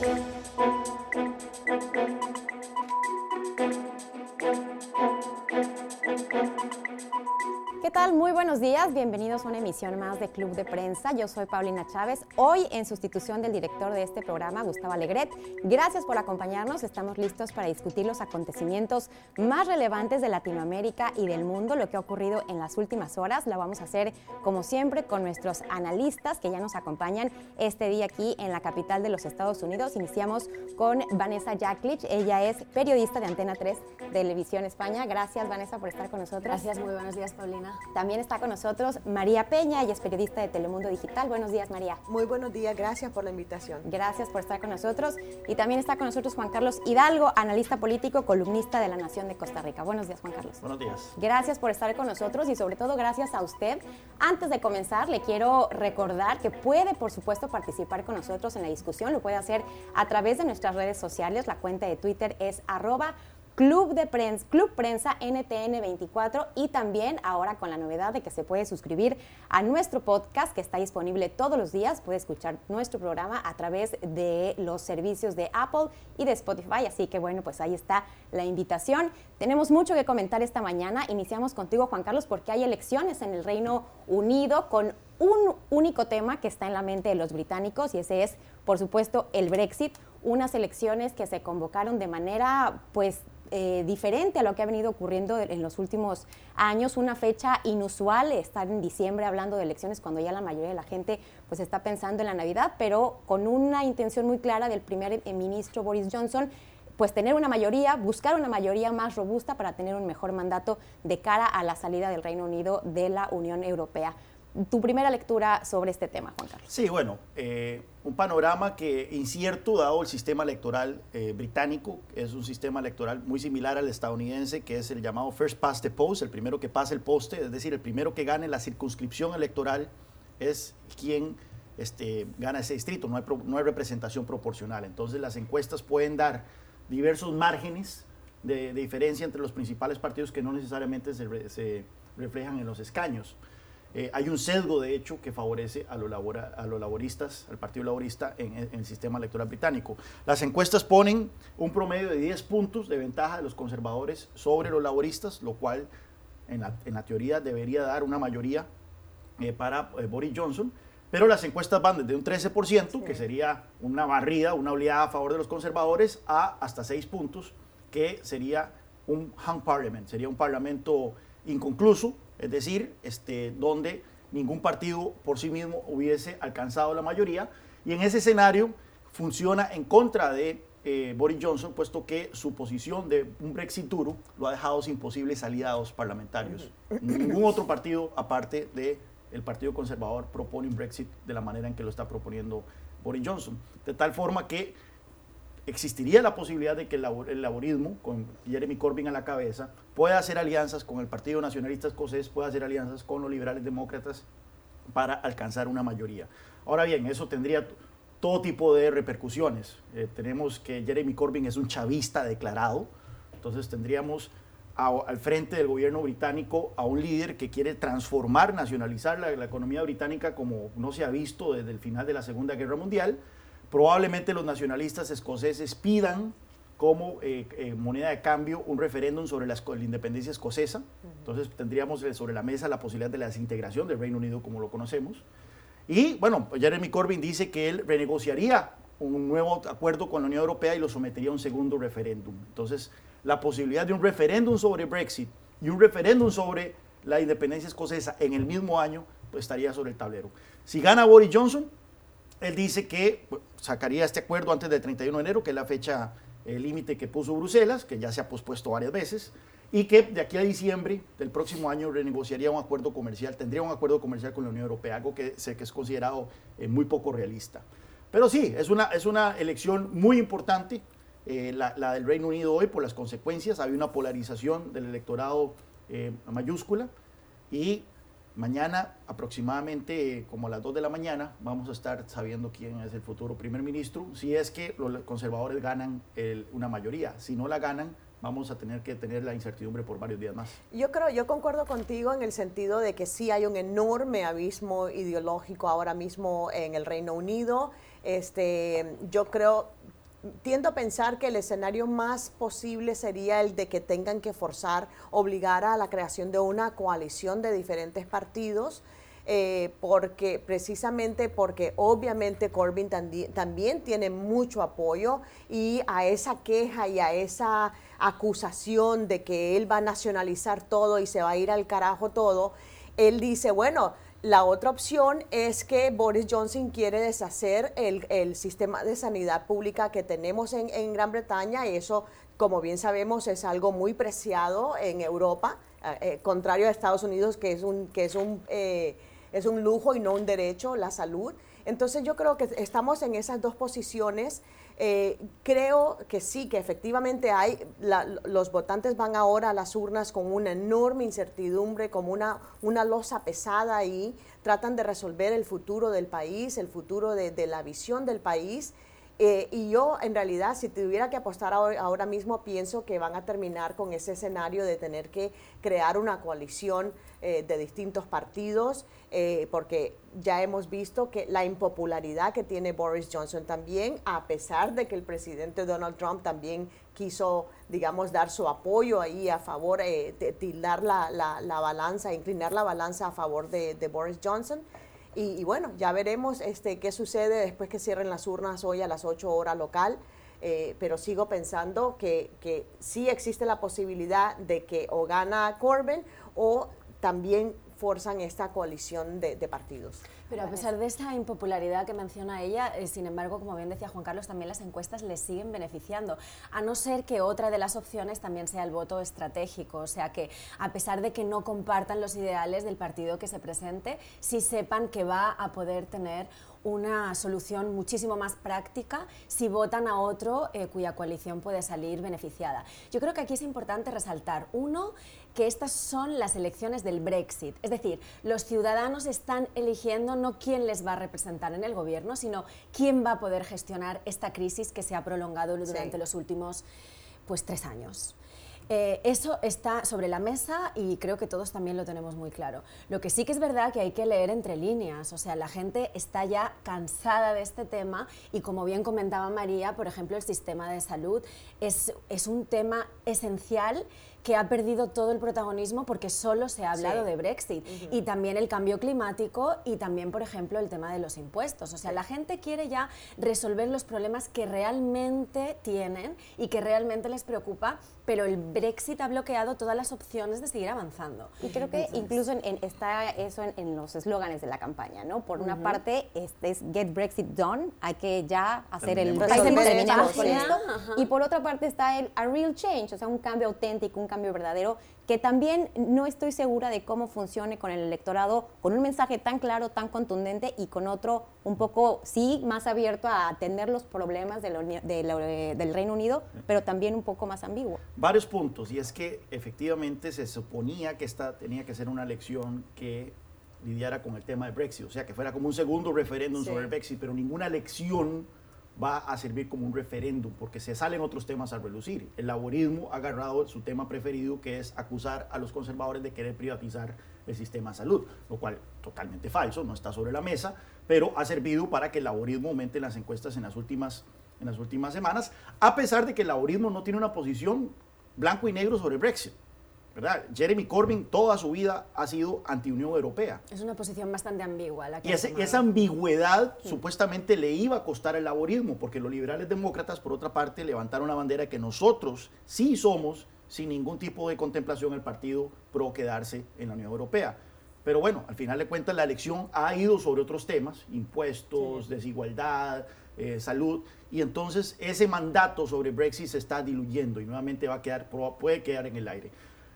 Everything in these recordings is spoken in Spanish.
Thank you. Buenos días, bienvenidos a una emisión más de Club de Prensa. Yo soy Paulina Chávez, hoy en sustitución del director de este programa, Gustavo Alegret. Gracias por acompañarnos, estamos listos para discutir los acontecimientos más relevantes de Latinoamérica y del mundo, lo que ha ocurrido en las últimas horas. Lo vamos a hacer, como siempre, con nuestros analistas que ya nos acompañan este día aquí en la capital de los Estados Unidos. Iniciamos con Vanessa Jacklich, ella es periodista de Antena 3 Televisión España. Gracias, Vanessa, por estar con nosotros. Gracias, muy buenos días, Paulina. También está con nosotros María Peña, ella es periodista de Telemundo Digital. Buenos días, María. Muy buenos días, gracias por la invitación. Gracias por estar con nosotros. Y también está con nosotros Juan Carlos Hidalgo, analista político, columnista de La Nación de Costa Rica. Buenos días, Juan Carlos. Buenos días. Gracias por estar con nosotros y sobre todo gracias a usted. Antes de comenzar, le quiero recordar que puede, por supuesto, participar con nosotros en la discusión. Lo puede hacer a través de nuestras redes sociales. La cuenta de Twitter es arroba Club de Prensa, Club Prensa NTN 24 y también ahora con la novedad de que se puede suscribir a nuestro podcast que está disponible todos los días. Puede escuchar nuestro programa a través de los servicios de Apple y de Spotify. Así que bueno, pues ahí está la invitación. Tenemos mucho que comentar esta mañana. Iniciamos contigo, Juan Carlos, porque hay elecciones en el Reino Unido con un único tema que está en la mente de los británicos y ese es, por supuesto, el Brexit. Unas elecciones que se convocaron de manera, pues, eh, diferente a lo que ha venido ocurriendo en los últimos años, una fecha inusual, estar en diciembre hablando de elecciones cuando ya la mayoría de la gente pues está pensando en la Navidad, pero con una intención muy clara del primer ministro Boris Johnson pues tener una mayoría, buscar una mayoría más robusta para tener un mejor mandato de cara a la salida del Reino Unido de la Unión Europea tu primera lectura sobre este tema, Juan Carlos. Sí, bueno, eh, un panorama que incierto dado el sistema electoral eh, británico, es un sistema electoral muy similar al estadounidense, que es el llamado first past the post, el primero que pasa el poste, es decir, el primero que gane la circunscripción electoral es quien este, gana ese distrito, no hay, no hay representación proporcional. Entonces las encuestas pueden dar diversos márgenes de, diferencia entre los principales partidos que no necesariamente se, se reflejan en los escaños. Eh, hay un sesgo, de hecho, que favorece a, los a los laboristas, al Partido Laborista en, el sistema electoral británico. Las encuestas ponen un promedio de 10 puntos de ventaja de los conservadores sobre los laboristas, lo cual en la, teoría debería dar una mayoría eh, para eh, Boris Johnson. Pero las encuestas van desde un 13%, que sería una barrida, una oleada a favor de los conservadores, a hasta 6 puntos, que sería un hung parliament, sería un parlamento inconcluso, es decir, este, donde ningún partido por sí mismo hubiese alcanzado la mayoría. Y en ese escenario funciona en contra de eh, Boris Johnson, puesto que su posición de un Brexit duro lo ha dejado sin posibles aliados parlamentarios. Ningún otro partido, aparte del el Partido Conservador, propone un Brexit de la manera en que lo está proponiendo Boris Johnson. De tal forma que existiría la posibilidad de que el, laborismo, con Jeremy Corbyn a la cabeza, pueda hacer alianzas con el Partido Nacionalista Escocés, pueda hacer alianzas con los liberales demócratas para alcanzar una mayoría. Ahora bien, eso tendría todo tipo de repercusiones. Eh, tenemos que Jeremy Corbyn es un chavista declarado, entonces tendríamos al frente del gobierno británico a un líder que quiere transformar, nacionalizar la, la economía británica como no se ha visto desde el final de la Segunda Guerra Mundial Probablemente los nacionalistas escoceses pidan como eh, eh, moneda de cambio un referéndum sobre la, independencia escocesa. Entonces tendríamos eh, sobre la mesa la posibilidad de la desintegración del Reino Unido como lo conocemos. Y bueno, Jeremy Corbyn dice que él renegociaría un nuevo acuerdo con la Unión Europea y lo sometería a un segundo referéndum. Entonces, la posibilidad de un referéndum sobre Brexit y un referéndum sobre la independencia escocesa en el mismo año, pues estaría sobre el tablero. Si gana Boris Johnson, él dice que sacaría este acuerdo antes del 31 de enero, que es la fecha eh, límite que puso Bruselas, que ya se ha pospuesto varias veces, y que de aquí a diciembre del próximo año renegociaría un acuerdo comercial, tendría un acuerdo comercial con la Unión Europea, algo que sé que es considerado eh, muy poco realista. Pero sí, es una, es una elección muy importante, eh, la, del Reino Unido hoy, por las consecuencias. Hay una polarización del electorado mayúscula y Mañana, aproximadamente como a las 2 de la mañana, vamos a estar sabiendo quién es el futuro primer ministro, si es que los conservadores ganan una mayoría. Si no la ganan, vamos a tener que tener la incertidumbre por varios días más. Yo creo, yo concuerdo contigo en el sentido de que sí hay un enorme abismo ideológico ahora mismo en el Reino Unido. Este, yo creo tiendo a pensar que el escenario más posible sería el de que tengan que forzar, obligar a la creación de una coalición de diferentes partidos. Eh, porque precisamente porque obviamente Corbyn también tiene mucho apoyo y a esa queja y a esa acusación de que él va a nacionalizar todo y se va a ir al carajo todo, él dice, bueno, la otra opción es que Boris Johnson quiere deshacer el, sistema de sanidad pública que tenemos en, Gran Bretaña y eso, como bien sabemos, es algo muy preciado en Europa, eh, eh, contrario a Estados Unidos, que es un, que es un, eh, es un lujo y no un derecho, la salud. Entonces yo creo que estamos en esas dos posiciones. Eh, creo que sí, que efectivamente hay, los votantes van ahora a las urnas con una enorme incertidumbre, como una, una losa pesada ahí, tratan de resolver el futuro del país, el futuro de, de la visión del país. Eh, y yo, en realidad, si tuviera que apostar ahora, mismo, pienso que van a terminar con ese escenario de tener que crear una coalición eh, de distintos partidos, eh, porque ya hemos visto que la impopularidad que tiene Boris Johnson también, a pesar de que el presidente Donald Trump también quiso, digamos, dar su apoyo ahí a favor, tildar la, la, balanza, inclinar la balanza a favor de Boris Johnson. Y, bueno, ya veremos este, qué sucede después que cierren las urnas hoy a las 8 horas local. Eh, pero sigo pensando que, que sí existe la posibilidad de que o gana Corbyn o también forzan esta coalición de, partidos. Pero a pesar de esta impopularidad que menciona ella, eh, sin embargo, como bien decía Juan Carlos, también las encuestas le siguen beneficiando, a no ser que otra de las opciones también sea el voto estratégico, o sea que a pesar de que no compartan los ideales del partido que se presente, sí sepan que va a poder tener una solución muchísimo más práctica si votan a otro eh, cuya coalición puede salir beneficiada. Yo creo que aquí es importante resaltar, uno, que estas son las elecciones del Brexit. Es decir, los ciudadanos están eligiendo no quién les va a representar en el gobierno, sino quién va a poder gestionar esta crisis que se ha prolongado durante los últimos pues, tres años. Eh, eso está sobre la mesa y creo que todos también lo tenemos muy claro. Lo que sí que es verdad que hay que leer entre líneas, o sea, la gente está ya cansada de este tema y como bien comentaba María, por ejemplo, el sistema de salud es, es un tema esencial que ha perdido todo el protagonismo porque solo se ha hablado de Brexit. Y también el cambio climático y también, por ejemplo, el tema de los impuestos. O sea, la gente quiere ya resolver los problemas que realmente tienen y que realmente les preocupa, pero el Brexit ha bloqueado todas las opciones de seguir avanzando. Y creo que incluso en, está eso en, los eslóganes de la campaña, ¿no? Por una parte, este es Get Brexit Done, hay que ya hacer el... Terminamos con esto. Y por otra parte está el A Real Change, o sea, un cambio auténtico, un cambio verdadero, que también no estoy segura de cómo funcione con el electorado, con un mensaje tan claro, tan contundente y con otro un poco, sí, más abierto a atender los problemas del Reino Unido, pero también un poco más ambiguo. Varios puntos, y es que efectivamente se suponía que esta tenía que ser una elección que lidiara con el tema de Brexit, o sea, que fuera como un segundo referéndum sobre el Brexit, pero ninguna elección va a servir como un referéndum, porque se salen otros temas a relucir. El laborismo ha agarrado su tema preferido, que es acusar a los conservadores de querer privatizar el sistema de salud, lo cual totalmente falso, no está sobre la mesa, pero ha servido para que el laborismo aumente en las encuestas en las últimas, en las últimas semanas, a pesar de que el laborismo no tiene una posición blanco y negro sobre Brexit. Jeremy Corbyn toda su vida ha sido anti-Unión Europea. Es una posición bastante ambigua. La que y esa ambigüedad supuestamente le iba a costar el laborismo, porque los liberales demócratas, por otra parte, levantaron la bandera que nosotros sí somos, sin ningún tipo de contemplación, el partido pro quedarse en la Unión Europea. Pero bueno, al final de cuentas la elección ha ido sobre otros temas, impuestos, desigualdad, eh, salud, y entonces ese mandato sobre Brexit se está diluyendo y nuevamente va a quedar, puede quedar en el aire.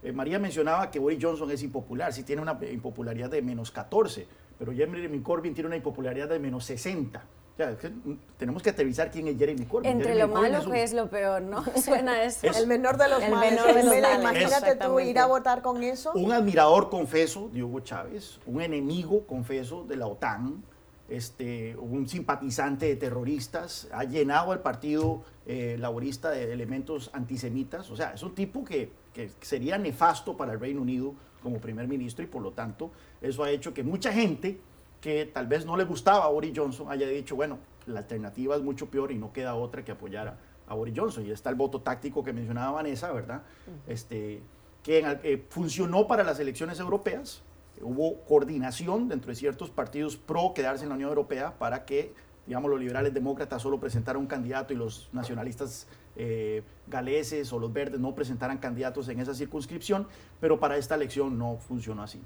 Eh, María mencionaba que Boris Johnson es impopular, sí tiene una impopularidad de menos 14, pero Jeremy Corbyn tiene una impopularidad de menos 60. Mm, tenemos que aterrizar quién es Jeremy Corbyn. Entre lo malo que es lo peor, ¿no? Suena eso. el menor de los el Menor de los Imagínate tú ir a votar con eso. Un admirador confeso de Hugo Chávez, un enemigo confeso de la OTAN, este, un simpatizante de terroristas, ha llenado al partido eh, laborista de elementos antisemitas. O sea, es un tipo que, que, sería nefasto para el Reino Unido como primer ministro y por lo tanto eso ha hecho que mucha gente que tal vez no le gustaba a Boris Johnson haya dicho, bueno, la alternativa es mucho peor y no queda otra que apoyar a, Boris Johnson. Y está el voto táctico que mencionaba Vanessa, ¿verdad? este, que eh, funcionó para las elecciones europeas. Hubo coordinación dentro de ciertos partidos pro quedarse en la Unión Europea para que, digamos, los liberales demócratas solo presentaran un candidato y los nacionalistas eh, galeses o los verdes no presentaran candidatos en esa circunscripción, pero para esta elección no funcionó así.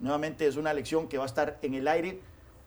Nuevamente es una elección que va a estar en el aire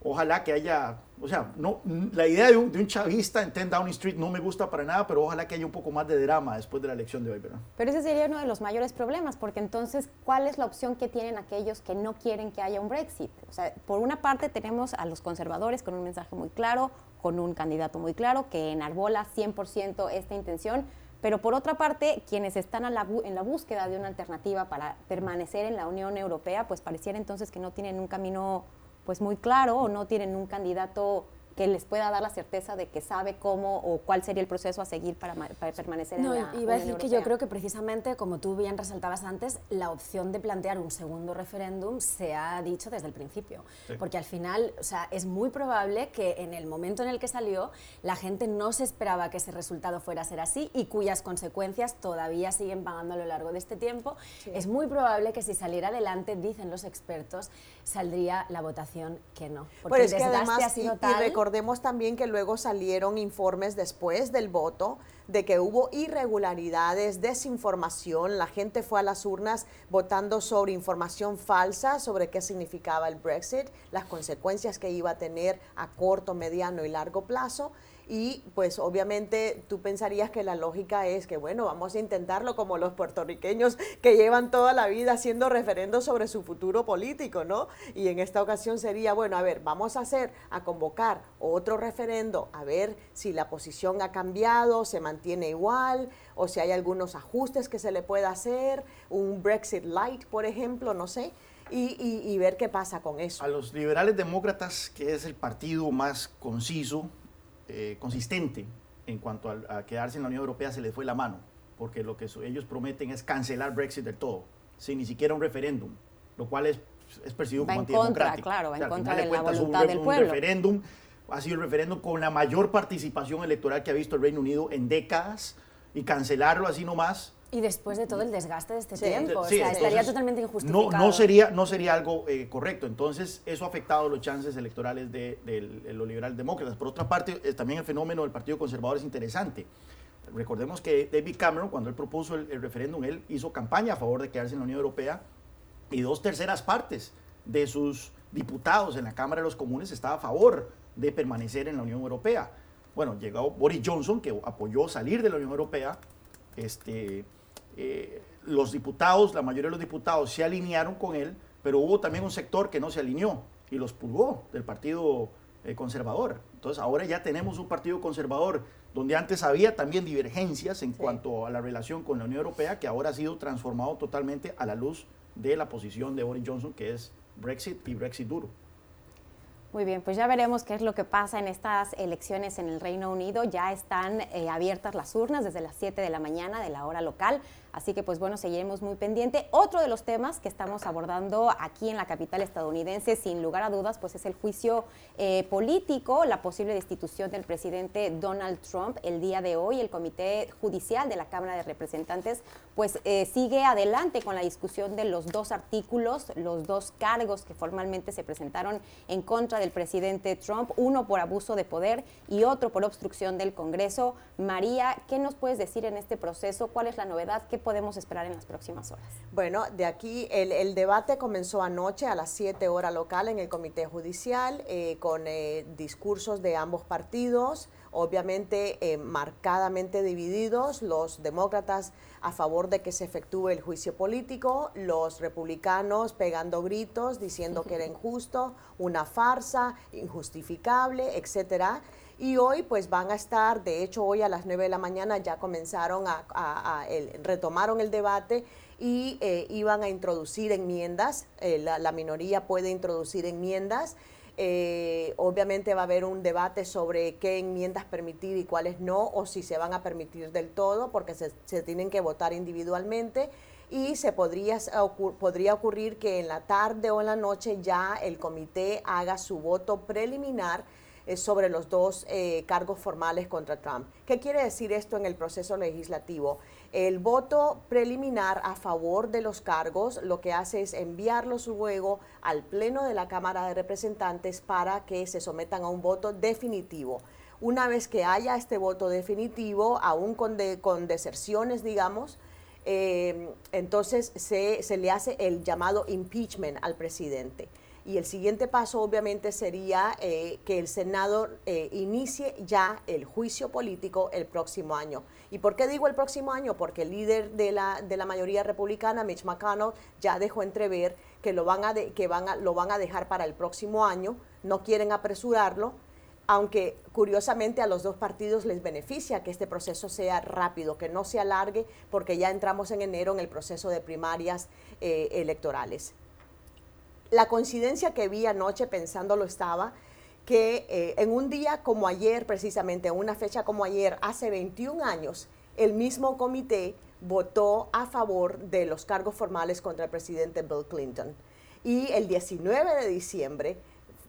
ojalá que haya, o sea, no, la idea de un, chavista en 10 Downing Street no me gusta para nada, pero ojalá que haya un poco más de drama después de la elección de hoy, ¿verdad? Pero ese sería uno de los mayores problemas, porque entonces, ¿cuál es la opción que tienen aquellos que no quieren que haya un Brexit? O sea, por una parte tenemos a los conservadores con un mensaje muy claro, con un candidato muy claro, que enarbola 100% esta intención, pero por otra parte, quienes están en la búsqueda de una alternativa para permanecer en la Unión Europea, pues pareciera entonces que no tienen un camino pues muy claro o no tienen un candidato que les pueda dar la certeza de que sabe cómo o cuál sería el proceso a seguir para, permanecer en la iba a decir que yo creo que precisamente, como tú bien resaltabas antes, la opción de plantear un segundo referéndum se ha dicho desde el principio. Porque al final, o sea, es muy probable que en el momento en el que salió, la gente no se esperaba que ese resultado fuera a ser así y cuyas consecuencias todavía siguen pagando a lo largo de este tiempo. Es muy probable que si saliera adelante, dicen los expertos, saldría la votación que no. Porque el desgaste ha sido tal recordemos también que luego salieron informes después del voto de que hubo irregularidades, desinformación, la gente fue a las urnas votando sobre información falsa sobre qué significaba el Brexit, las consecuencias que iba a tener a corto, mediano y largo plazo y pues obviamente tú pensarías que la lógica es que bueno, vamos a intentarlo como los puertorriqueños que llevan toda la vida haciendo referendos sobre su futuro político, ¿no? Y en esta ocasión sería, bueno, a ver, vamos a hacer, a convocar otro referendo, a ver si la posición ha cambiado, se mantiene igual, o si hay algunos ajustes que se le pueda hacer, un Brexit light, por ejemplo, no sé. Y, y ver qué pasa con eso. A los liberales demócratas, que es el partido más conciso, eh, consistente en cuanto a, quedarse en la Unión Europea se les fue la mano, porque lo que ellos prometen es cancelar Brexit del todo, sin ni siquiera un referéndum, lo cual es, es percibido como antidemocrático. Claro, va en contra de la voluntad del pueblo. referéndum ha sido el referéndum con la mayor participación electoral que ha visto el Reino Unido en décadas y cancelarlo así nomás y después de todo el desgaste de este tiempo, o sea, estaría totalmente injustificado. No, no, sería, no sería algo eh, correcto. Entonces, eso ha afectado los chances electorales de, los liberales demócratas. Por otra parte, eh, también el fenómeno del Partido Conservador es interesante. Recordemos que David Cameron, cuando él propuso el, referéndum, él hizo campaña a favor de quedarse en la Unión Europea y dos terceras partes de sus diputados en la Cámara de los Comunes estaba a favor de permanecer en la Unión Europea. Bueno, llegó Boris Johnson, que apoyó salir de la Unión Europea, este, eh, los diputados, la mayoría de los diputados se alinearon con él, pero hubo también un sector que no se alineó y los pulgó del Partido eh, Conservador. Entonces ahora ya tenemos un Partido Conservador donde antes había también divergencias en cuanto a la relación con la Unión Europea, que ahora ha sido transformado totalmente a la luz de la posición de Boris Johnson, que es Brexit y Brexit duro. Muy bien, pues ya veremos qué es lo que pasa en estas elecciones en el Reino Unido. Ya están eh, abiertas las urnas desde las 7 de la mañana de la hora local. Así que pues bueno, seguiremos muy pendiente. Otro de los temas que estamos abordando aquí en la capital estadounidense, sin lugar a dudas, pues es el juicio eh, político, la posible destitución del presidente Donald Trump. El día de hoy el Comité Judicial de la Cámara de Representantes pues eh, sigue adelante con la discusión de los dos artículos, los dos cargos que formalmente se presentaron en contra del presidente Trump, uno por abuso de poder y otro por obstrucción del Congreso. María, ¿qué nos puedes decir en este proceso? ¿Cuál es la novedad? ¿Qué podemos esperar en las próximas horas? Bueno, de aquí el, debate comenzó anoche a las 7 horas local en el Comité Judicial eh, con eh, discursos de ambos partidos, obviamente eh, marcadamente divididos, los demócratas a favor de que se efectúe el juicio político, los republicanos pegando gritos diciendo que era injusto, una farsa, injustificable, etcétera y hoy pues van a estar, de hecho hoy a las 9 de la mañana ya comenzaron a, retomaron el debate y eh, iban a introducir enmiendas, eh, la, minoría puede introducir enmiendas. Eh, obviamente va a haber un debate sobre qué enmiendas permitir y cuáles no, o si se van a permitir del todo, porque se, tienen que votar individualmente y se podría, podría ocurrir que en la tarde o en la noche ya el comité haga su voto preliminar sobre los dos eh, cargos formales contra Trump. ¿Qué quiere decir esto en el proceso legislativo? El voto preliminar a favor de los cargos lo que hace es enviarlos luego al Pleno de la Cámara de Representantes para que se sometan a un voto definitivo. Una vez que haya este voto definitivo, aún con, con deserciones, digamos, eh, entonces se, se le hace el llamado impeachment al presidente. Y el siguiente paso obviamente sería eh, que el Senado eh, inicie ya el juicio político el próximo año. ¿Y por qué digo el próximo año? Porque el líder de la, de la mayoría republicana, Mitch McConnell, ya dejó entrever que, lo van, a que van a, lo van a dejar para el próximo año, no quieren apresurarlo, aunque curiosamente a los dos partidos les beneficia que este proceso sea rápido, que no se alargue, porque ya entramos en enero en el proceso de primarias eh, electorales la coincidencia que vi anoche pensándolo estaba que eh, en un día como ayer, precisamente en una fecha como ayer, hace 21 años, el mismo comité votó a favor de los cargos formales contra el presidente Bill Clinton. Y el 19 de diciembre,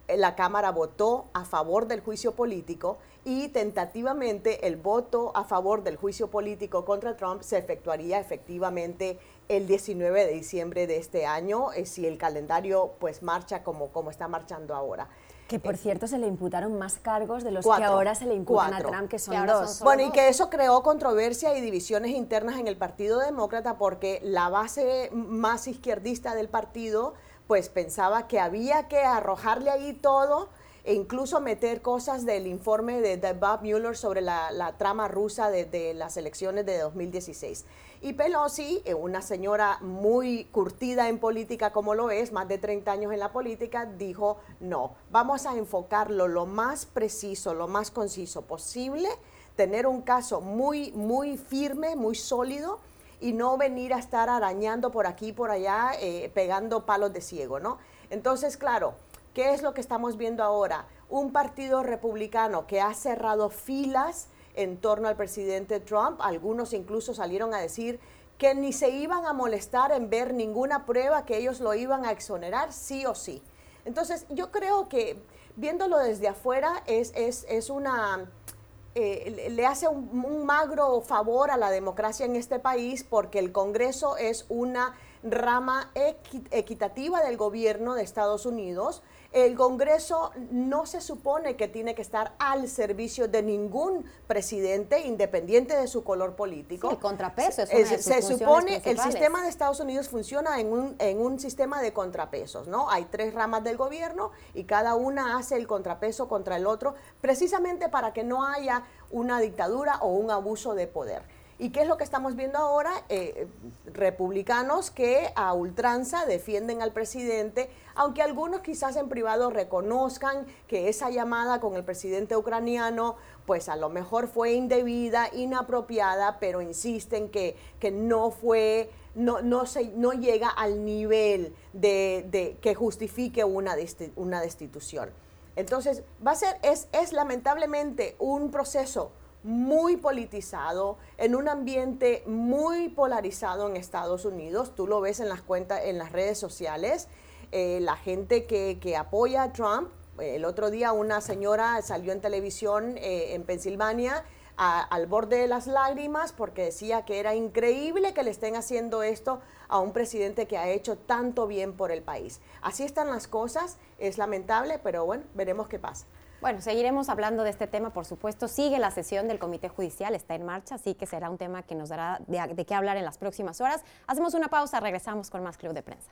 la Cámara votó a favor del juicio político y tentativamente el voto a favor del juicio político contra Trump se efectuaría efectivamente el 19 de diciembre de este año, eh, si el calendario pues marcha como, como está marchando ahora. Que por eh, cierto se le imputaron más cargos de los que ahora se le imputan a Trump, que son dos. bueno, y que eso creó controversia y divisiones internas en el Partido Demócrata porque la base más izquierdista del partido pues pensaba que había que arrojarle ahí todo e incluso meter cosas del informe de, Bob Mueller sobre la, trama rusa de, de, las elecciones de 2016. Y Pelosi, una señora muy curtida en política como lo es, más de 30 años en la política, dijo, no, vamos a enfocarlo lo más preciso, lo más conciso posible, tener un caso muy, muy firme, muy sólido y no venir a estar arañando por aquí y por allá, eh, pegando palos de ciego, ¿no? Entonces, claro, ¿qué es lo que estamos viendo ahora? Un partido republicano que ha cerrado filas en torno al presidente Trump. Algunos incluso salieron a decir que ni se iban a molestar en ver ninguna prueba que ellos lo iban a exonerar, sí o sí. Entonces, yo creo que viéndolo desde afuera es, es, una... Eh, le hace un, un, magro favor a la democracia en este país porque el Congreso es una rama equitativa del gobierno de Estados Unidos el Congreso no se supone que tiene que estar al servicio de ningún presidente, independiente de su color político. el contrapeso es Se supone, el sistema de Estados Unidos funciona en un, en un sistema de contrapesos, ¿no? Hay tres ramas del gobierno y cada una hace el contrapeso contra el otro, precisamente para que no haya una dictadura o un abuso de poder. ¿Y qué es lo que estamos viendo ahora? Eh, republicanos que a ultranza defienden al presidente, aunque algunos quizás en privado reconozcan que esa llamada con el presidente ucraniano pues a lo mejor fue indebida, inapropiada, pero insisten que, que no fue, no, no, se, no llega al nivel de, de que justifique una, una destitución. Entonces, va a ser, es, es lamentablemente un proceso muy politizado, en un ambiente muy polarizado en Estados Unidos. Tú lo ves en las cuentas, en las redes sociales. Eh, la gente que, apoya a Trump. El otro día una señora salió en televisión eh, en Pensilvania al borde de las lágrimas porque decía que era increíble que le estén haciendo esto a un presidente que ha hecho tanto bien por el país. Así están las cosas, es lamentable, pero bueno, veremos qué pasa. Bueno, seguiremos hablando de este tema, por supuesto. Sigue la sesión del Comité Judicial, está en marcha, así que será un tema que nos dará de, qué hablar en las próximas horas. Hacemos una pausa, regresamos con más Club de Prensa.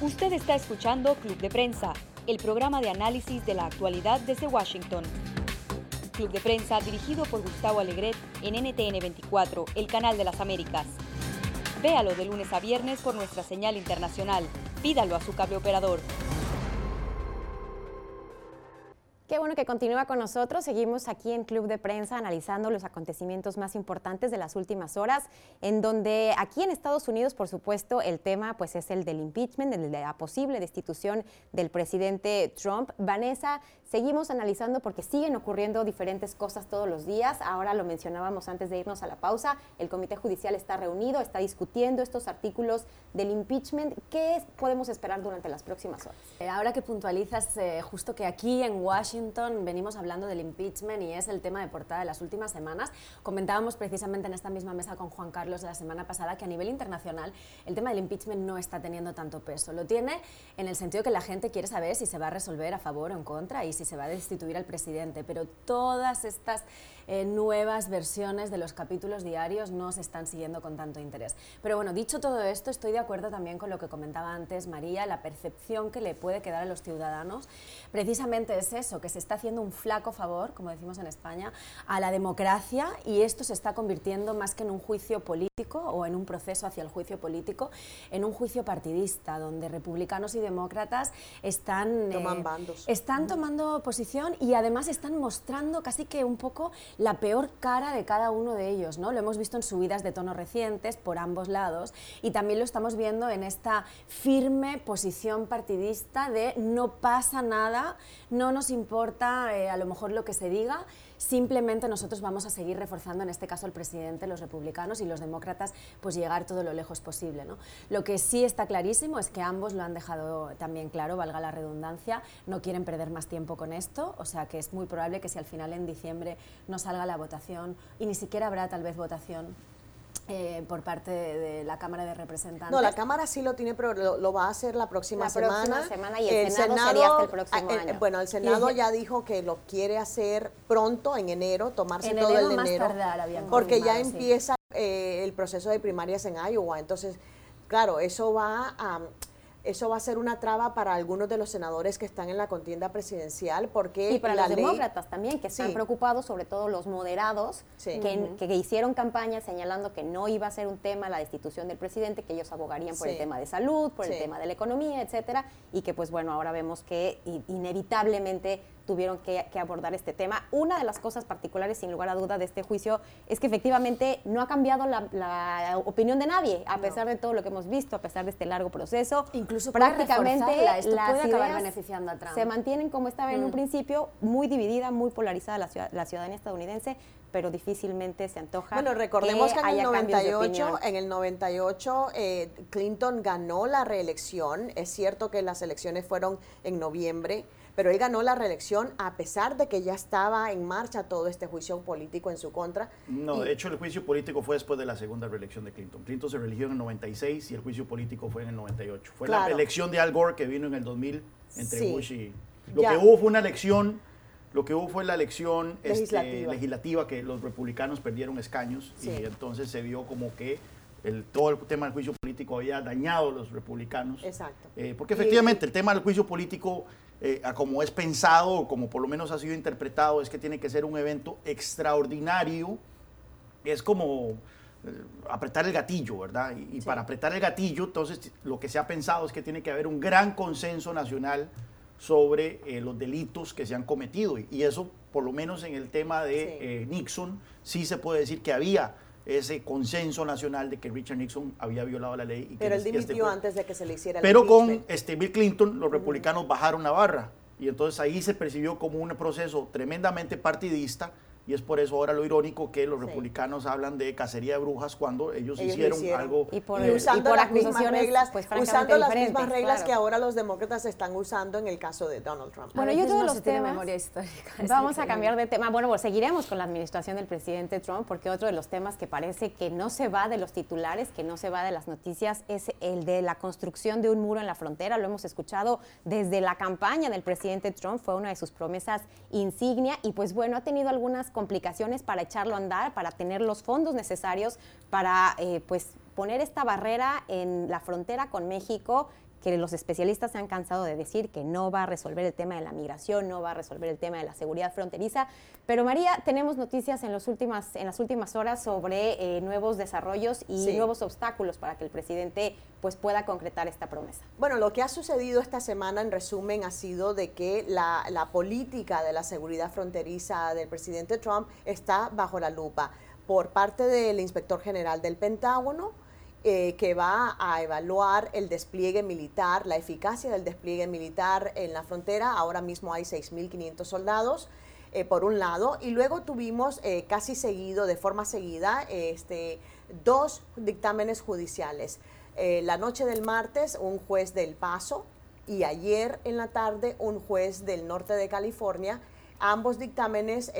Usted está escuchando Club de Prensa, el programa de análisis de la actualidad desde Washington. Club de Prensa dirigido por Gustavo Alegret en NTN 24, el canal de las Américas. Véalo de lunes a viernes por nuestra señal internacional. Pídalo a su cable operador. Qué bueno que continúa con nosotros. Seguimos aquí en Club de Prensa analizando los acontecimientos más importantes de las últimas horas, en donde aquí en Estados Unidos, por supuesto, el tema pues es el del impeachment, el de la posible destitución del presidente Trump. Vanessa, seguimos analizando porque siguen ocurriendo diferentes cosas todos los días. Ahora lo mencionábamos antes de irnos a la pausa. El Comité Judicial está reunido, está discutiendo estos artículos del impeachment. ¿Qué podemos esperar durante las próximas horas? Eh, ahora que puntualizas eh, justo que aquí en Washington venimos hablando del impeachment y es el tema de portada de las últimas semanas. Comentábamos precisamente en esta misma mesa con Juan Carlos la semana pasada que a nivel internacional el tema del impeachment no está teniendo tanto peso. Lo tiene en el sentido que la gente quiere saber si se va a resolver a favor o en contra y si se va a destituir al presidente, pero todas estas eh, nuevas versiones de los capítulos diarios no se están siguiendo con tanto interés. Pero bueno, dicho todo esto, estoy de acuerdo también con lo que comentaba antes María, la percepción que le puede quedar a los ciudadanos. Precisamente es eso, que se está haciendo un flaco favor, como decimos en España, a la democracia y esto se está convirtiendo más que en un juicio político o en un proceso hacia el juicio político, en un juicio partidista, donde republicanos y demócratas están, eh, están tomando posición y además están mostrando casi que un poco la peor cara de cada uno de ellos. ¿no? Lo hemos visto en subidas de tono recientes por ambos lados y también lo estamos viendo en esta firme posición partidista de no pasa nada, no nos importa eh, a lo mejor lo que se diga, simplemente nosotros vamos a seguir reforzando, en este caso el presidente, los republicanos y los demócratas, pues llegar todo lo lejos posible. ¿no? Lo que sí está clarísimo es que ambos lo han dejado también claro, valga la redundancia, no quieren perder más tiempo con esto, o sea que es muy probable que si al final en diciembre no salga la votación y ni siquiera habrá tal vez votación eh, por parte de, la Cámara de Representantes. No, la Cámara sí lo tiene, pero lo, va a hacer la próxima la semana. Próxima semana y el, Senado, sería hasta el próximo ah, año. Bueno, el Senado ya dijo que lo quiere hacer pronto, en enero, tomarse todo el enero. porque ya empieza eh, el proceso de primarias en Iowa. Entonces, claro, eso va a eso va a ser una traba para algunos de los senadores que están en la contienda presidencial porque y para los demócratas también que están preocupados sobre todo los moderados que, que, hicieron campaña señalando que no iba a ser un tema la destitución del presidente que ellos abogarían por el tema de salud por el tema de la economía etcétera y que pues bueno ahora vemos que inevitablemente tuvieron que, abordar este tema. Una de las cosas particulares, sin lugar a duda, de este juicio es que efectivamente no ha cambiado la, opinión de nadie, a pesar de todo lo que hemos visto, a pesar de este largo proceso. Incluso prácticamente esto puede acabar beneficiando a Trump. Se mantienen como estaba en un mm. principio, muy dividida, muy polarizada la, ciudadanía estadounidense, pero difícilmente se antoja. Bueno, recordemos que, en, el 98, en el 98 eh, Clinton ganó la reelección. Es cierto que las elecciones fueron en noviembre pero él ganó la reelección a pesar de que ya estaba en marcha todo este juicio político en su contra. No, de hecho el juicio político fue después de la segunda reelección de Clinton. Clinton se reeligió en el 96 y el juicio político fue en el 98. Fue la elección de Al Gore que vino en el 2000 entre Bush y... Lo que hubo fue una elección... Lo que hubo fue la elección este, legislativa, que los republicanos perdieron escaños y entonces se vio como que el, todo el tema del juicio político había dañado a los republicanos. Exacto. Eh, porque efectivamente el tema del juicio político eh, como es pensado, o como por lo menos ha sido interpretado, es que tiene que ser un evento extraordinario. Es como eh, apretar el gatillo, ¿verdad? Y, para apretar el gatillo, entonces lo que se ha pensado es que tiene que haber un gran consenso nacional sobre eh, los delitos que se han cometido. Y, eso, por lo menos en el tema de Nixon, sí se puede decir que había ese consenso nacional de que Richard Nixon había violado la ley. Y Pero él dimitió antes de que se le hiciera el Pero con este, Bill Clinton, los republicanos bajaron la barra. Y entonces ahí se percibió como un proceso tremendamente partidista y es por eso ahora lo irónico que los republicanos hablan de cacería de brujas cuando ellos, hicieron, algo y, por, usando las mismas reglas, pues, usando las mismas reglas que ahora los demócratas están usando en el caso de Donald Trump. Bueno, yo todos los temas memoria histórica. Vamos a cambiar de tema. Bueno, pues seguiremos con la administración del presidente Trump porque otro de los temas que parece que no se va de los titulares, que no se va de las noticias es el de la construcción de un muro en la frontera. Lo hemos escuchado desde la campaña del presidente Trump, fue una de sus promesas insignia y pues bueno, ha tenido algunas complicaciones para echarlo a andar, para tener los fondos necesarios para eh, pues poner esta barrera en la frontera con México que los especialistas se han cansado de decir que no va a resolver el tema de la migración, no va a resolver el tema de la seguridad fronteriza. Pero María, tenemos noticias en, los últimas, en las últimas horas sobre eh, nuevos desarrollos y nuevos obstáculos para que el presidente pues, pueda concretar esta promesa. Bueno, lo que ha sucedido esta semana, en resumen, ha sido de que la, la política de la seguridad fronteriza del presidente Trump está bajo la lupa por parte del inspector general del Pentágono, eh, que va a evaluar el despliegue militar, la eficacia del despliegue militar en la frontera. Ahora mismo hay 6.500 soldados. Eh, por un lado, y luego tuvimos eh, casi seguido, de forma seguida, este, dos dictámenes judiciales. la noche del martes, un juez del Paso y ayer en la tarde, un juez del norte de California. Ambos dictámenes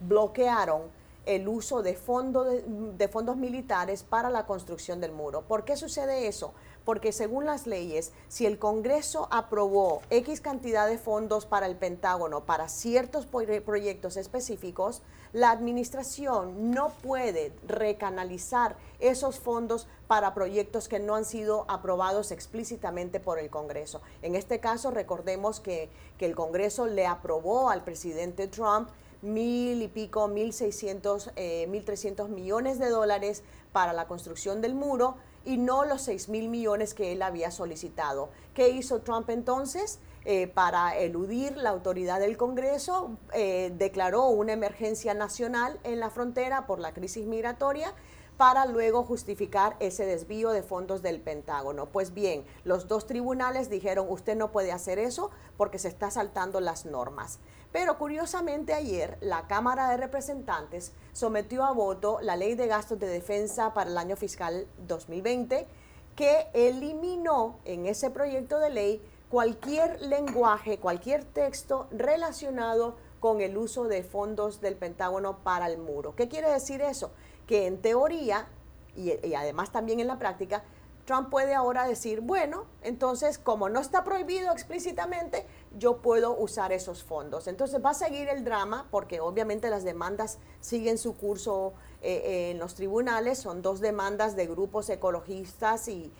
bloquearon el uso de, de, fondos militares para la construcción del muro. ¿Por qué sucede eso? Porque según las leyes, si el Congreso aprobó X cantidad de fondos para el Pentágono, para ciertos proyectos específicos, la administración no puede recanalizar esos fondos para proyectos que no han sido aprobados explícitamente por el Congreso. En este caso, recordemos que, que el Congreso le aprobó al presidente Trump mil y pico, mil seiscientos, eh, mil trescientos millones de dólares para la construcción del muro y no los seis mil millones que él había solicitado. ¿Qué hizo Trump entonces? Eh, para eludir la autoridad del Congreso, eh, declaró una emergencia nacional en la frontera por la crisis migratoria para luego justificar ese desvío de fondos del Pentágono. Pues bien, los dos tribunales dijeron, usted no puede hacer eso porque se está saltando las normas. Pero curiosamente ayer la Cámara de Representantes sometió a voto la Ley de Gastos de Defensa para el año fiscal 2020 que eliminó en ese proyecto de ley cualquier lenguaje, cualquier texto relacionado con el uso de fondos del Pentágono para el muro. ¿Qué quiere decir eso? Que en teoría y, además también en la práctica, Trump puede ahora decir, bueno, entonces como no está prohibido explícitamente, yo puedo usar esos fondos. Entonces va a seguir el drama porque obviamente las demandas siguen su curso eh, eh, en los tribunales, son dos demandas de grupos ecologistas y,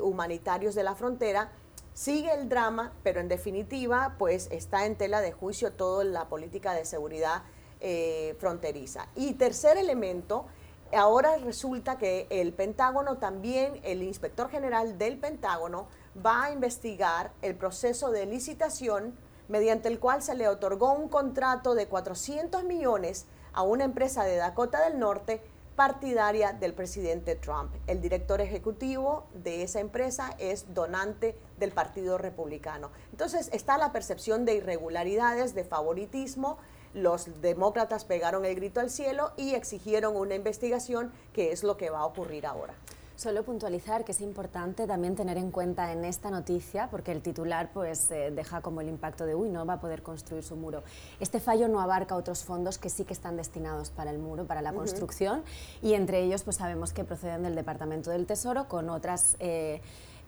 humanitarios de la frontera. Sigue el drama, pero en definitiva, pues está en tela de juicio toda la política de seguridad eh, fronteriza. Y tercer elemento, ahora resulta que el Pentágono también, el inspector general del Pentágono, va a investigar el proceso de licitación mediante el cual se le otorgó un contrato de 400 millones a una empresa de Dakota del Norte partidaria del presidente Trump. El director ejecutivo de esa empresa es donante del Partido Republicano. Entonces está la percepción de irregularidades, de favoritismo. Los demócratas pegaron el grito al cielo y exigieron una investigación, que es lo que va a ocurrir ahora. Solo puntualizar que es importante también tener en cuenta en esta noticia, porque el titular pues eh, deja como el impacto de, uy, no va a poder construir su muro. Este fallo no abarca otros fondos que sí que están destinados para el muro, para la construcción, y entre ellos pues sabemos que proceden del Departamento del Tesoro con otras... Eh,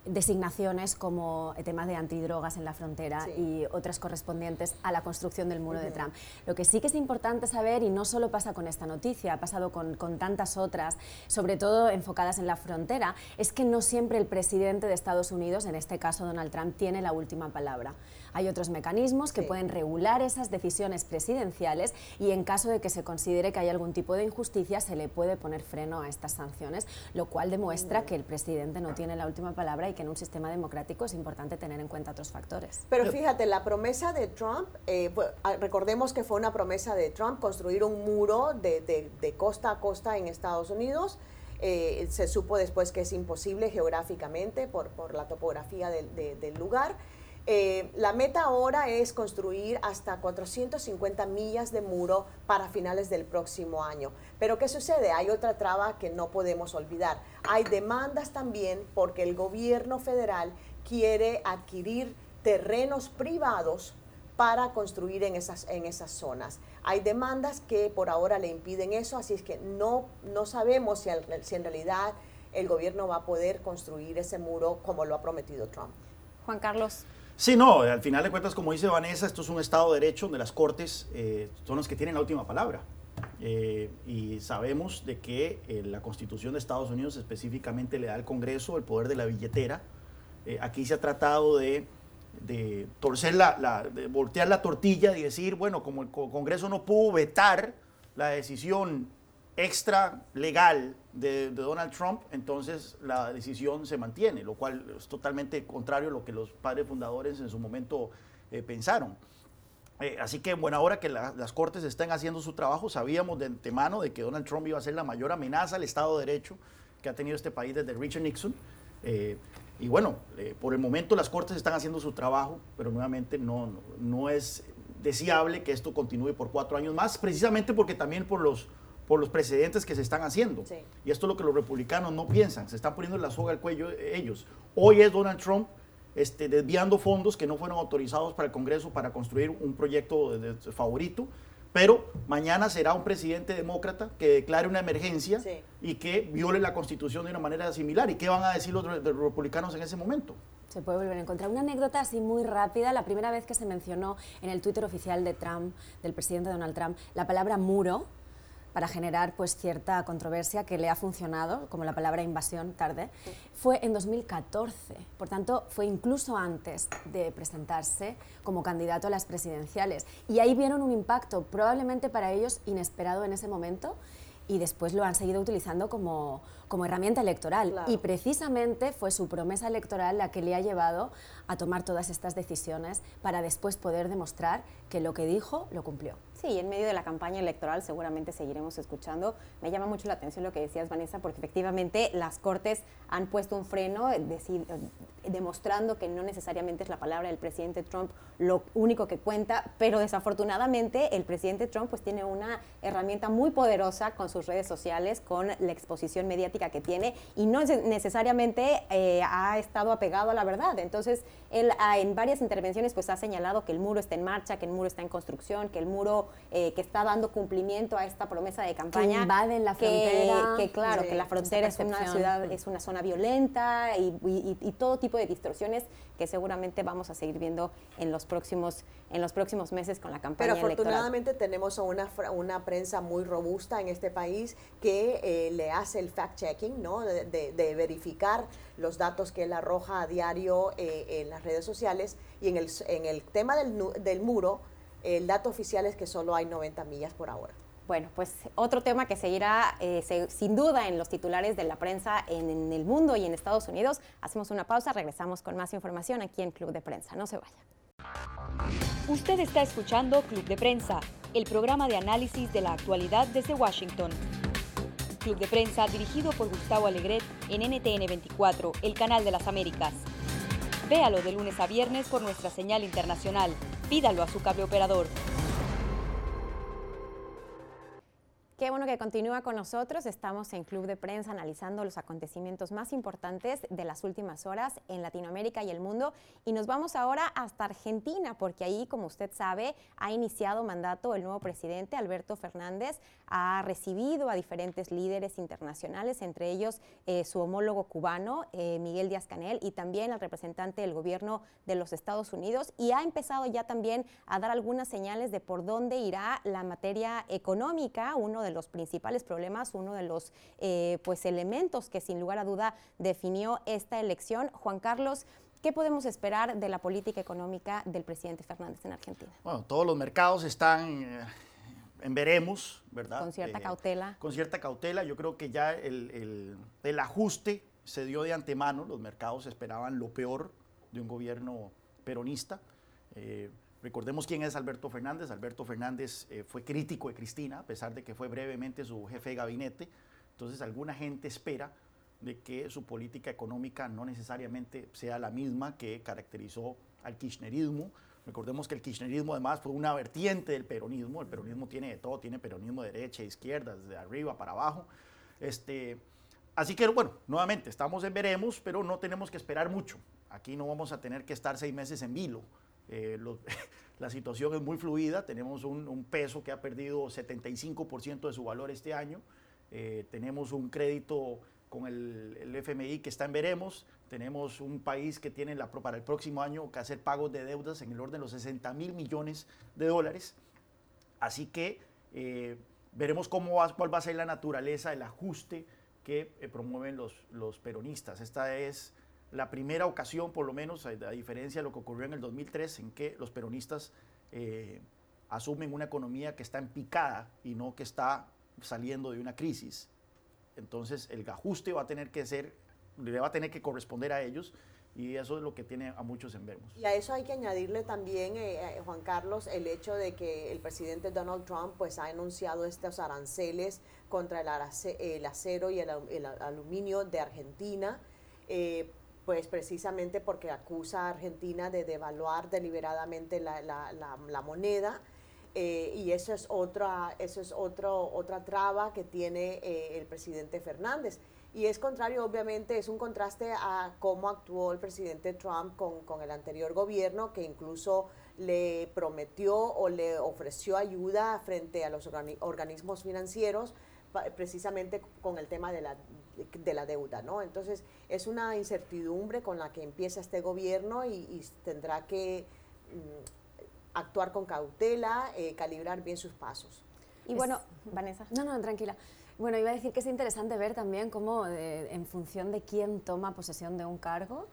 designaciones como el tema de antidrogas en la frontera y otras correspondientes a la construcción del muro de Trump. Lo que sí que es importante saber, y no solo pasa con esta noticia, ha pasado con, con, tantas otras, sobre todo enfocadas en la frontera, es que no siempre el presidente de Estados Unidos, en este caso Donald Trump, tiene la última palabra. Hay otros mecanismos que pueden regular esas decisiones presidenciales y en caso de que se considere que hay algún tipo de injusticia se le puede poner freno a estas sanciones, lo cual demuestra que el presidente no tiene la última palabra y que en un sistema democrático es importante tener en cuenta otros factores. Pero fíjate, la promesa de Trump, eh, ah, recordemos que fue una promesa de Trump construir un muro de, costa a costa en Estados Unidos. Eh, se supo después que es imposible geográficamente por, por la topografía del lugar. Eh, la meta ahora es construir hasta 450 millas de muro para finales del próximo año. Pero ¿qué sucede? Hay otra traba que no podemos olvidar. Hay demandas también porque el gobierno federal quiere adquirir terrenos privados para construir en esas, en esas zonas. Hay demandas que por ahora le impiden eso, así es que no, no sabemos si, si en realidad el gobierno va a poder construir ese muro como lo ha prometido Trump. Juan Carlos. Sí, no, al final de cuentas, como dice Vanessa, esto es un Estado de Derecho donde las Cortes eh, son los que tienen la última palabra. Eh, y sabemos de que eh, la Constitución de Estados Unidos específicamente le da al Congreso el poder de la billetera aquí se ha tratado de, de torcer la, de voltear la tortilla y decir, bueno, como el Congreso no pudo vetar la decisión extra legal de, Donald Trump, entonces la decisión se mantiene, lo cual es totalmente contrario a lo que los padres fundadores en su momento eh, pensaron. Eh, así que en buena hora que las cortes estén haciendo su trabajo, sabíamos de antemano de que Donald Trump iba a ser la mayor amenaza al Estado de Derecho que ha tenido este país desde Richard Nixon. Eh, y bueno, por el momento las cortes están haciendo su trabajo, pero nuevamente no, no, no es deseable que esto continúe por cuatro años más, precisamente porque también por los por los precedentes que se están haciendo. Y esto es lo que los republicanos no piensan, se están poniendo la soga al cuello ellos. Hoy es Donald Trump este, desviando fondos que no fueron autorizados para el Congreso para construir un proyecto de, favorito, pero mañana será un presidente demócrata que declare una emergencia y que viole la constitución de una manera similar. ¿Y qué van a decir los, los republicanos en ese momento? Se puede volver a encontrar. Una anécdota así muy rápida, la primera vez que se mencionó en el Twitter oficial de Trump, del presidente Donald Trump, la palabra muro, para generar pues cierta controversia que le ha funcionado, como la palabra invasión tarde, fue en 2014. Por tanto, fue incluso antes de presentarse como candidato a las presidenciales. Y ahí vieron un impacto probablemente para ellos inesperado en ese momento y después lo han seguido utilizando como, como herramienta electoral. Y precisamente fue su promesa electoral la que le ha llevado a tomar todas estas decisiones para después poder demostrar que lo que dijo lo cumplió. Sí, en medio de la campaña electoral seguramente seguiremos escuchando. Me llama mucho la atención lo que decías, Vanessa, porque efectivamente las Cortes han puesto un freno demostrando que no necesariamente es la palabra del presidente Trump lo único que cuenta, pero desafortunadamente el presidente Trump pues tiene una herramienta muy poderosa con sus redes sociales, con la exposición mediática que tiene y no necesariamente eh, ha estado apegado a la verdad. Entonces, él ah, en varias intervenciones pues ha señalado que el muro está en marcha, que el muro está en construcción, que el muro eh, que está dando cumplimiento a esta promesa de campaña. Que invaden la frontera. Que, claro, que la frontera es una ciudad, es una zona violenta y, todo tipo de distorsiones que seguramente vamos a seguir viendo en los próximos, en los próximos meses con la campaña Pero afortunadamente tenemos una, una prensa muy robusta en este país que eh, le hace el fact-checking, ¿no? De, verificar los datos que él arroja a diario eh, en las redes sociales. Y en el, en el tema del, del muro, el dato oficial es que solo hay 90 millas por ahora. Bueno, pues otro tema que seguirá eh, sin duda en los titulares de la prensa en, el mundo y en Estados Unidos. Hacemos una pausa, regresamos con más información aquí en Club de Prensa. No se vaya. Usted está escuchando Club de Prensa, el programa de análisis de la actualidad desde Washington. Club de Prensa dirigido por Gustavo Alegret en NTN 24, el canal de las Américas. Véalo de lunes a viernes por nuestra señal internacional. Pídalo a su cable operador. Qué bueno que continúa con nosotros. Estamos en Club de Prensa analizando los acontecimientos más importantes de las últimas horas en Latinoamérica y el mundo. Y nos vamos ahora hasta Argentina, porque ahí, como usted sabe, ha iniciado mandato el nuevo presidente, Alberto Fernández. Ha recibido a diferentes líderes internacionales, entre ellos eh, su homólogo cubano, eh, Miguel Díaz Canel, y también al representante del gobierno de los Estados Unidos. Y ha empezado ya también a dar algunas señales de por dónde irá la materia económica, uno de los principales problemas, uno de los eh, pues, elementos que sin lugar a duda definió esta elección. Juan Carlos, ¿Qué podemos esperar de la política económica del presidente Fernández en Argentina? Bueno, todos los mercados están eh, en veremos, ¿verdad? Con cierta eh, cautela. Con cierta cautela. Yo creo que ya el, el, ajuste se dio de antemano. Los mercados esperaban lo peor de un gobierno peronista. Recordemos quién es Alberto Fernández. Alberto Fernández eh, fue crítico de Cristina, a pesar de que fue brevemente su jefe de gabinete. Entonces, alguna gente espera de que su política económica no necesariamente sea la misma que caracterizó al kirchnerismo. Recordemos que el kirchnerismo además fue una vertiente del peronismo. El peronismo tiene de todo, tiene peronismo de derecha, e izquierda, desde arriba para abajo. Este, así que bueno, nuevamente, estamos en veremos, pero no tenemos que esperar mucho. Aquí no vamos a tener que estar seis meses en vilo. Eh, la situación es muy fluida, tenemos un, peso que ha perdido 75% de su valor este año, eh, tenemos un crédito con el, FMI que está en veremos, tenemos un país que tiene la, para el próximo año que hacer pagos de deudas en el orden de los 60 mil millones de dólares, así que eh, veremos cómo va, cuál va a ser la naturaleza del ajuste que promueven los, los peronistas. Esta es la primera ocasión, por lo menos, a, diferencia de lo que ocurrió en el 2003, en que los peronistas eh, asumen una economía que está en picada y no que está saliendo de una crisis. Entonces, el ajuste va a tener que ser, le va a tener que corresponder a ellos y eso es lo que tiene a muchos enfermos. Y a eso hay que añadirle también, eh, eh, Juan Carlos, el hecho de que el presidente Donald Trump pues ha anunciado estos aranceles contra el, acero y el, aluminio de Argentina. Eh, pues precisamente porque acusa a Argentina de devaluar deliberadamente la, moneda. y eso es otra, eso es otro, otra traba que tiene el presidente Fernández. Y es contrario, obviamente, es un contraste a cómo actuó el presidente Trump con, el anterior gobierno, que incluso le prometió o le ofreció ayuda frente a los organismos financieros, precisamente con el tema de la, de la deuda, ¿no? Entonces, es una incertidumbre con la que empieza este gobierno y, tendrá que mm, actuar con cautela, eh, calibrar bien sus pasos. Y bueno, Vanessa. No, no, tranquila. Bueno, iba a decir que es interesante ver también cómo eh, en función de quién toma posesión de un cargo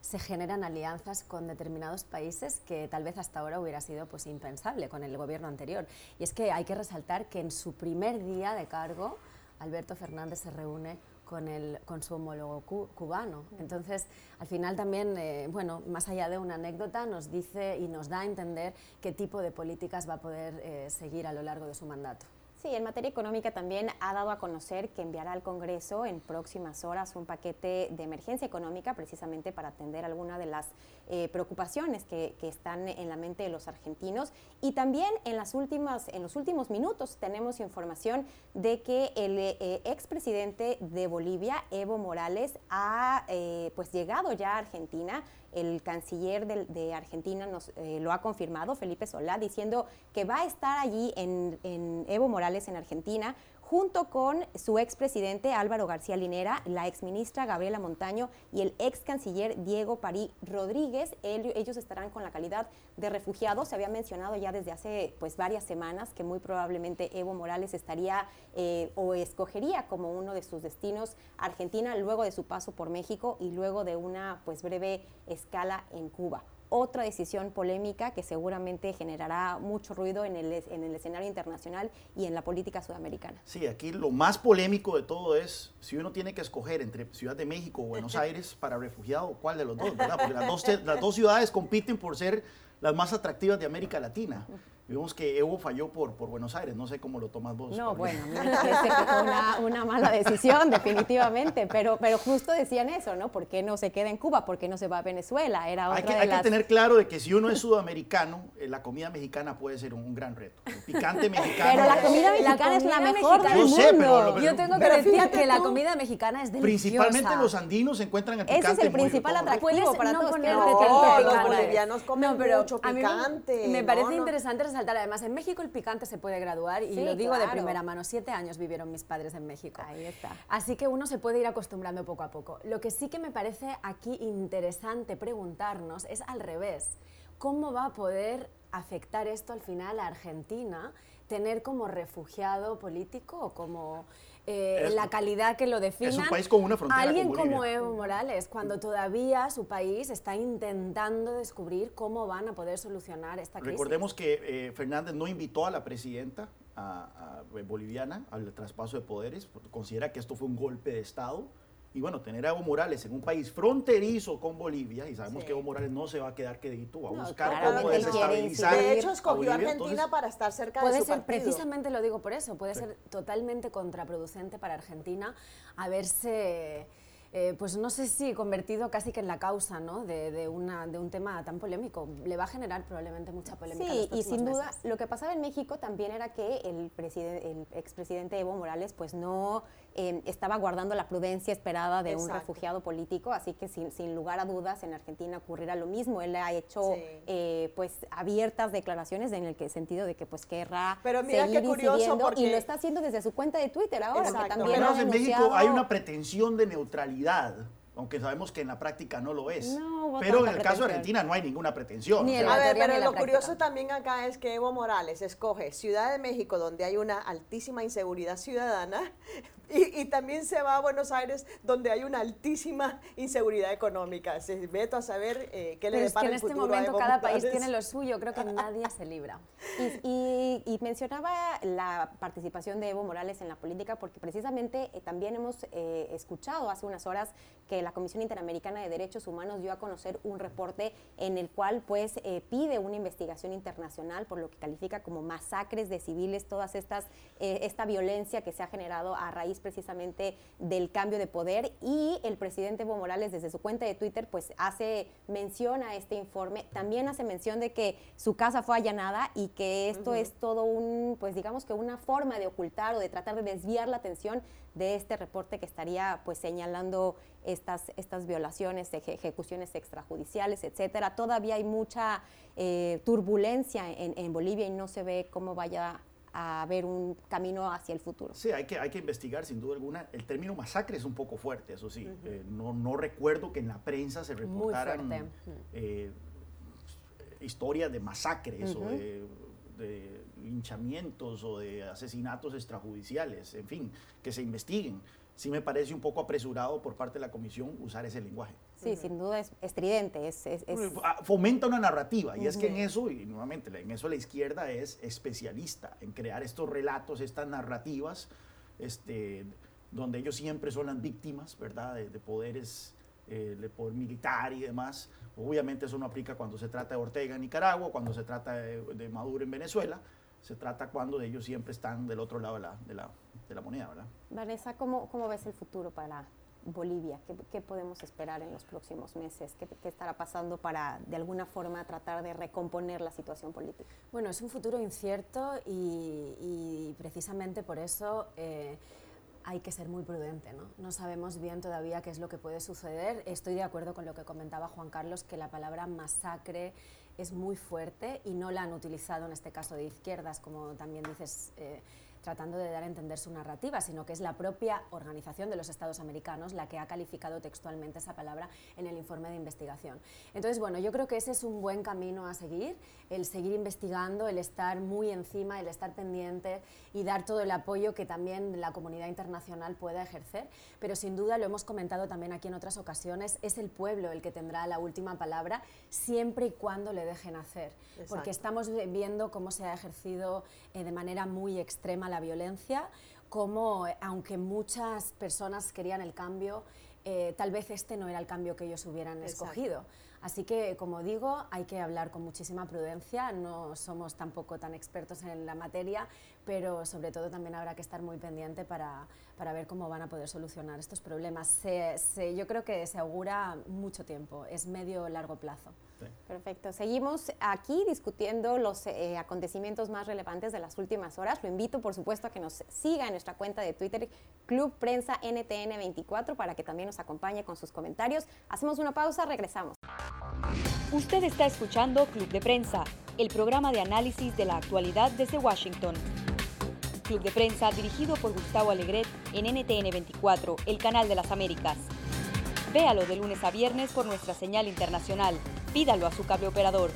se generan alianzas con determinados países que tal vez hasta ahora hubiera sido pues impensable con el gobierno anterior. Y es que hay que resaltar que en su primer día de cargo Alberto Fernández se reúne con, el, con su homólogo cubano. Entonces, al final también, eh, bueno, más allá de una anécdota, nos dice y nos da a entender qué tipo de políticas va a poder eh, seguir a lo largo de su mandato. Sí, en materia económica también ha dado a conocer que enviará al Congreso en próximas horas un paquete de emergencia económica precisamente para atender algunas de las eh, preocupaciones que, están en la mente de los argentinos. Y también en, las últimas, en los últimos minutos tenemos información de que el eh, expresidente de Bolivia, Evo Morales, ha eh, pues llegado ya a Argentina el canciller de, Argentina nos eh, lo ha confirmado, Felipe Solá, diciendo que va a estar allí en, en Evo Morales en Argentina junto con su expresidente Álvaro García Linera, la exministra Gabriela Montaño y el ex canciller Diego Parí Rodríguez. ellos estarán con la calidad de refugiados. Se había mencionado ya desde hace pues, varias semanas que muy probablemente Evo Morales estaría eh, o escogería como uno de sus destinos Argentina luego de su paso por México y luego de una pues, breve escala en Cuba otra decisión polémica que seguramente generará mucho ruido en el, en el escenario internacional y en la política sudamericana. Sí, aquí lo más polémico de todo es si uno tiene que escoger entre Ciudad de México o Buenos Aires para refugiado, ¿cuál de los dos? ¿verdad? Porque las dos, las dos ciudades compiten por ser las más atractivas de América Latina. Vimos que Evo falló por, por Buenos Aires, no sé cómo lo tomas vos. No, bueno, me parece que fue una, una, mala decisión, definitivamente, pero, pero justo decían eso, ¿no? ¿Por qué no se queda en Cuba? ¿Por qué no se va a Venezuela? Era otra hay que, hay que tener claro de que si uno es sudamericano, eh, la comida mexicana puede ser un, gran reto. El picante mexicano. Pero la comida mexicana es la mejor del mundo. Sé, pero, Yo tengo que decir que la comida mexicana es deliciosa. Principalmente los andinos encuentran el picante Ese es el principal atractivo para todos. No, los bolivianos comen mucho picante. Me parece interesante además, en México el picante se puede graduar y lo digo de primera mano. Siete años vivieron mis padres en México. Ahí está. Así que uno se puede ir acostumbrando poco a poco. Lo que sí que me parece aquí interesante preguntarnos es al revés. ¿Cómo va a poder afectar esto al final a Argentina? Tener como refugiado político o como eh, la calidad que lo define. Es un país con una frontera Alguien como Evo Morales, cuando todavía su país está intentando descubrir cómo van a poder solucionar esta crisis. Recordemos que eh, Fernández no invitó a la presidenta boliviana al traspaso de poderes, considera que esto fue un golpe de Estado y bueno, tener a Evo Morales en un país fronterizo con Bolivia, y sabemos que Evo Morales no se va a quedar quedito, va a buscar cómo desestabilizar. De hecho, escogió a Argentina para estar cerca de su ser, Precisamente lo digo por eso, puede ser totalmente contraproducente para Argentina haberse eh, pues no sé si convertido casi que en la causa ¿no? de, una, de un tema tan polémico. Le va a generar probablemente mucha polémica. Sí, y sin duda lo que pasaba en México también era que el, el expresidente Evo Morales pues no eh, estaba guardando la prudencia esperada de un refugiado político, así que sin, sin, lugar a dudas en Argentina ocurrirá lo mismo. Él ha hecho eh, pues abiertas declaraciones en el que, sentido de que pues querrá Pero mira seguir qué curioso y lo está haciendo desde su cuenta de Twitter ahora. Que también en México hay una pretensión de neutralidad aunque sabemos que en la práctica no lo es. No, Pero en el caso de Argentina no hay ninguna pretensión. Ni a ver, pero lo curioso también acá es que Evo Morales escoge Ciudad de México, donde hay una altísima inseguridad ciudadana, y, también se va a Buenos Aires, donde hay una altísima inseguridad económica. Se veto a saber eh, qué le depara es que en este momento cada país tiene lo suyo, creo que nadie se libra. Y, mencionaba la participación de Evo Morales en la política porque precisamente eh, también hemos eh, escuchado hace unas horas que la Comisión Interamericana de Derechos Humanos dio a conocer un reporte en el cual pues pide una investigación internacional por lo que califica como masacres de civiles, todas estas, esta violencia que se ha generado a raíz precisamente del cambio de poder. Y el presidente Evo Morales desde su cuenta de Twitter pues hace mención a este informe, también hace mención de que su casa fue allanada y que esto es todo un, pues digamos que una forma de ocultar o de tratar de desviar la atención de este reporte que estaría pues señalando estas, estas violaciones, ejecuciones extrajudiciales, etcétera. Todavía hay mucha eh, turbulencia en, en Bolivia y no se ve cómo vaya a ver un camino hacia el futuro. Sí, hay que, hay que investigar sin duda alguna. El término masacre es un poco fuerte, eso sí. Eh, no, no, recuerdo que en la prensa se reportaran eh, historias de masacres o de, de, linchamientos o de asesinatos extrajudiciales, en fin, que se investiguen. Sí me parece un poco apresurado por parte de la comisión usar ese lenguaje. Sí, sin duda es estridente. Es, ah, Fomenta una narrativa y es que en eso, y nuevamente, en eso la izquierda es especialista, en crear estos relatos, estas narrativas, este, donde ellos siempre son las víctimas, ¿verdad?, de, poderes, eh, de poder militar y demás. Obviamente eso no aplica cuando se trata de Ortega en Nicaragua, cuando se trata de, Maduro en Venezuela, se trata cuando ellos siempre están del otro lado de la, de la, de la moneda, ¿verdad? Vanessa, ¿cómo, ¿cómo ves el futuro para Bolivia? ¿Qué, podemos esperar en los próximos meses? ¿Qué, estará pasando para, de alguna forma, tratar de recomponer la situación política? Bueno, es un futuro incierto y, precisamente por eso eh, hay que ser muy prudente. ¿no? no sabemos bien todavía qué es lo que puede suceder. Estoy de acuerdo con lo que comentaba Juan Carlos, que la palabra masacre es muy fuerte y no la han utilizado en este caso de izquierdas, como también dices. Eh, tratando de dar a entender su narrativa, sino que es la propia Organización de los Estados Americanos la que ha calificado textualmente esa palabra en el informe de investigación. Entonces, bueno, yo creo que ese es un buen camino a seguir, el seguir investigando, el estar muy encima, el estar pendiente y dar todo el apoyo que también la comunidad internacional pueda ejercer, pero sin duda, lo hemos comentado también aquí en otras ocasiones, es el pueblo el que tendrá la última palabra siempre y cuando le dejen hacer, porque estamos viendo cómo se ha ejercido eh, de manera muy extrema la violencia, como eh, aunque muchas personas querían el cambio, eh, tal vez este no era el cambio que ellos hubieran escogido. Así que, como digo, hay que hablar con muchísima prudencia, no somos tampoco tan expertos en la materia, pero sobre todo también habrá que estar muy pendiente para, para ver cómo van a poder solucionar estos problemas. yo creo que se augura mucho tiempo, es medio largo Perfecto. Seguimos aquí discutiendo los eh, acontecimientos más relevantes de las últimas horas. Lo invito, por supuesto, a que nos siga en nuestra cuenta de Twitter, Club Prensa NTN24, para que también nos acompañe con sus comentarios. Hacemos una pausa, regresamos. Usted está escuchando Club de Prensa, el programa de análisis de la actualidad desde Washington. Club de Prensa dirigido por Gustavo Alegret en NTN24, el canal de las Américas. Véalo de lunes a viernes por nuestra señal internacional. Pídalo a su cable operador.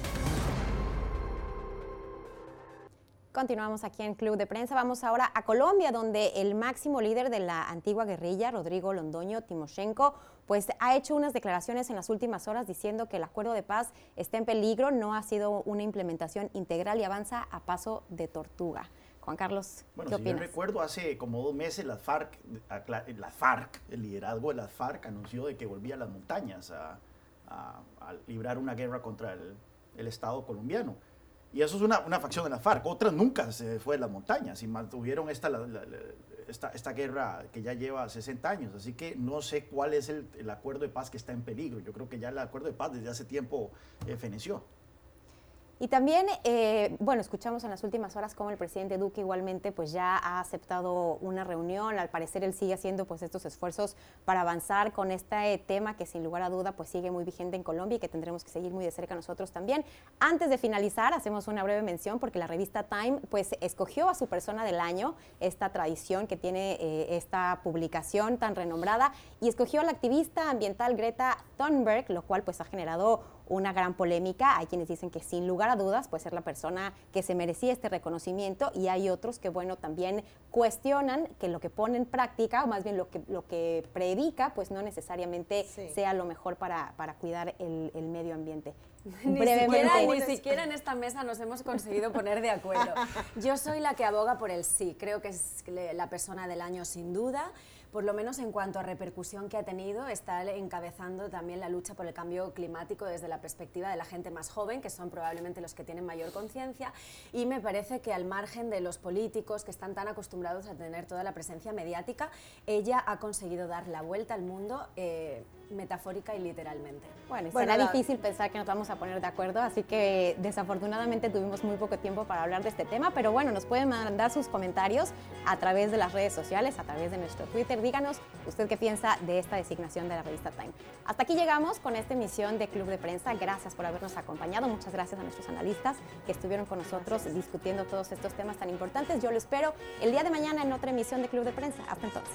Continuamos aquí en Club de Prensa. Vamos ahora a Colombia, donde el máximo líder de la antigua guerrilla, Rodrigo Londoño Timoshenko, pues ha hecho unas declaraciones en las últimas horas diciendo que el acuerdo de paz está en peligro, no ha sido una implementación integral y avanza a paso de tortuga. Juan Carlos, bueno, ¿qué si opinas? recuerdo, hace como dos meses las FARC, la FARC, el liderazgo de las FARC anunció de que volvía a las montañas a, librar una guerra contra el, Estado colombiano. Y eso es una, facción de la FARC. Otras nunca se fue de las montañas y mantuvieron esta, esta, esta, guerra que ya lleva 60 años. Así que no sé cuál es el, acuerdo de paz que está en peligro. Yo creo que ya el acuerdo de paz desde hace tiempo eh, feneció. Y también, eh, bueno, escuchamos en las últimas horas cómo el presidente Duque igualmente pues ya ha aceptado una reunión. Al parecer él sigue haciendo pues estos esfuerzos para avanzar con este tema que sin lugar a duda pues sigue muy vigente en Colombia y que tendremos que seguir muy de cerca nosotros también. Antes de finalizar, hacemos una breve mención porque la revista Time pues escogió a su persona del año, esta tradición que tiene eh, esta publicación tan renombrada, y escogió a la activista ambiental Greta Thunberg, lo cual pues ha generado una gran polémica. Hay quienes dicen que sin lugar a dudas puede ser la persona que se merecía este reconocimiento y hay otros que, bueno, también cuestionan que lo que pone en práctica, o más bien lo que, lo que predica, pues no necesariamente sea lo mejor para, para cuidar el, el, medio ambiente. Ni siquiera, ni siquiera en esta mesa nos hemos conseguido poner de acuerdo. Yo soy la que aboga por el sí, creo que es la persona del año sin duda por lo menos en cuanto a repercusión que ha tenido, está encabezando también la lucha por el cambio climático desde la perspectiva de la gente más joven, que son probablemente los que tienen mayor conciencia, y me parece que al margen de los políticos que están tan acostumbrados a tener toda la presencia mediática, ella ha conseguido dar la vuelta al mundo. Eh, metafórica y literalmente. Bueno, será difícil pensar que nos vamos a poner de acuerdo, así que desafortunadamente tuvimos muy poco tiempo para hablar de este tema, pero bueno, nos pueden mandar sus comentarios a través de las redes sociales, a través de nuestro Twitter. Díganos usted qué piensa de esta designación de la revista Time. Hasta aquí llegamos con esta emisión de Club de Prensa. Gracias por habernos acompañado. Muchas gracias a nuestros analistas que estuvieron con nosotros discutiendo todos estos temas tan importantes. Yo lo espero el día de mañana en otra emisión de Club de Prensa. Hasta entonces.